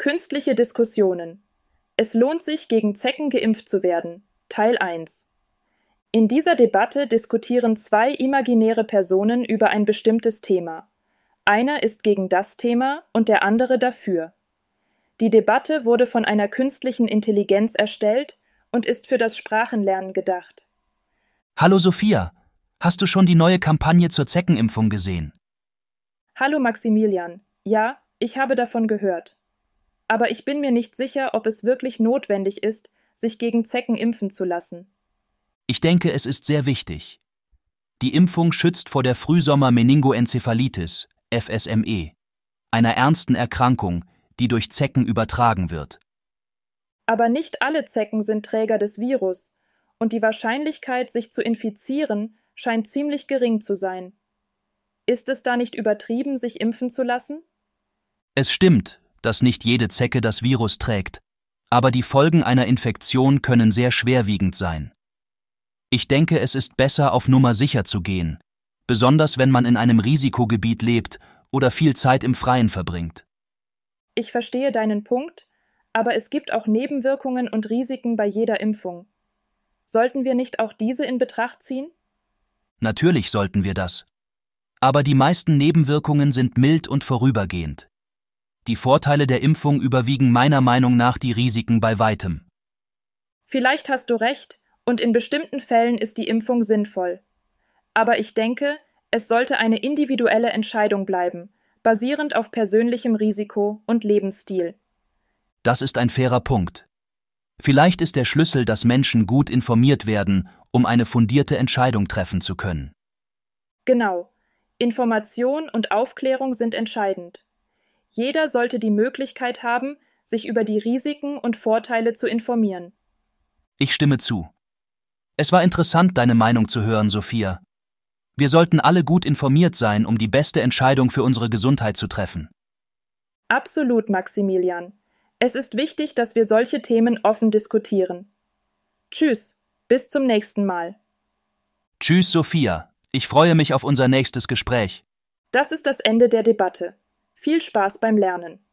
Künstliche Diskussionen. Es lohnt sich, gegen Zecken geimpft zu werden. Teil 1. In dieser Debatte diskutieren zwei imaginäre Personen über ein bestimmtes Thema. Einer ist gegen das Thema und der andere dafür. Die Debatte wurde von einer künstlichen Intelligenz erstellt und ist für das Sprachenlernen gedacht. Hallo Sophia, hast du schon die neue Kampagne zur Zeckenimpfung gesehen? Hallo Maximilian, ja, ich habe davon gehört aber ich bin mir nicht sicher, ob es wirklich notwendig ist, sich gegen Zecken impfen zu lassen. Ich denke, es ist sehr wichtig. Die Impfung schützt vor der Frühsommer-Meningoenzephalitis, FSME, einer ernsten Erkrankung, die durch Zecken übertragen wird. Aber nicht alle Zecken sind Träger des Virus, und die Wahrscheinlichkeit, sich zu infizieren, scheint ziemlich gering zu sein. Ist es da nicht übertrieben, sich impfen zu lassen? Es stimmt, dass nicht jede Zecke das Virus trägt, aber die Folgen einer Infektion können sehr schwerwiegend sein. Ich denke, es ist besser, auf Nummer sicher zu gehen, besonders wenn man in einem Risikogebiet lebt oder viel Zeit im Freien verbringt. Ich verstehe deinen Punkt, aber es gibt auch Nebenwirkungen und Risiken bei jeder Impfung. Sollten wir nicht auch diese in Betracht ziehen? Natürlich sollten wir das. Aber die meisten Nebenwirkungen sind mild und vorübergehend. Die Vorteile der Impfung überwiegen meiner Meinung nach die Risiken bei weitem. Vielleicht hast du recht, und in bestimmten Fällen ist die Impfung sinnvoll. Aber ich denke, es sollte eine individuelle Entscheidung bleiben, basierend auf persönlichem Risiko und Lebensstil. Das ist ein fairer Punkt. Vielleicht ist der Schlüssel, dass Menschen gut informiert werden, um eine fundierte Entscheidung treffen zu können. Genau. Information und Aufklärung sind entscheidend. Jeder sollte die Möglichkeit haben, sich über die Risiken und Vorteile zu informieren. Ich stimme zu. Es war interessant, deine Meinung zu hören, Sophia. Wir sollten alle gut informiert sein, um die beste Entscheidung für unsere Gesundheit zu treffen. Absolut, Maximilian. Es ist wichtig, dass wir solche Themen offen diskutieren. Tschüss, bis zum nächsten Mal. Tschüss, Sophia. Ich freue mich auf unser nächstes Gespräch. Das ist das Ende der Debatte. Viel Spaß beim Lernen!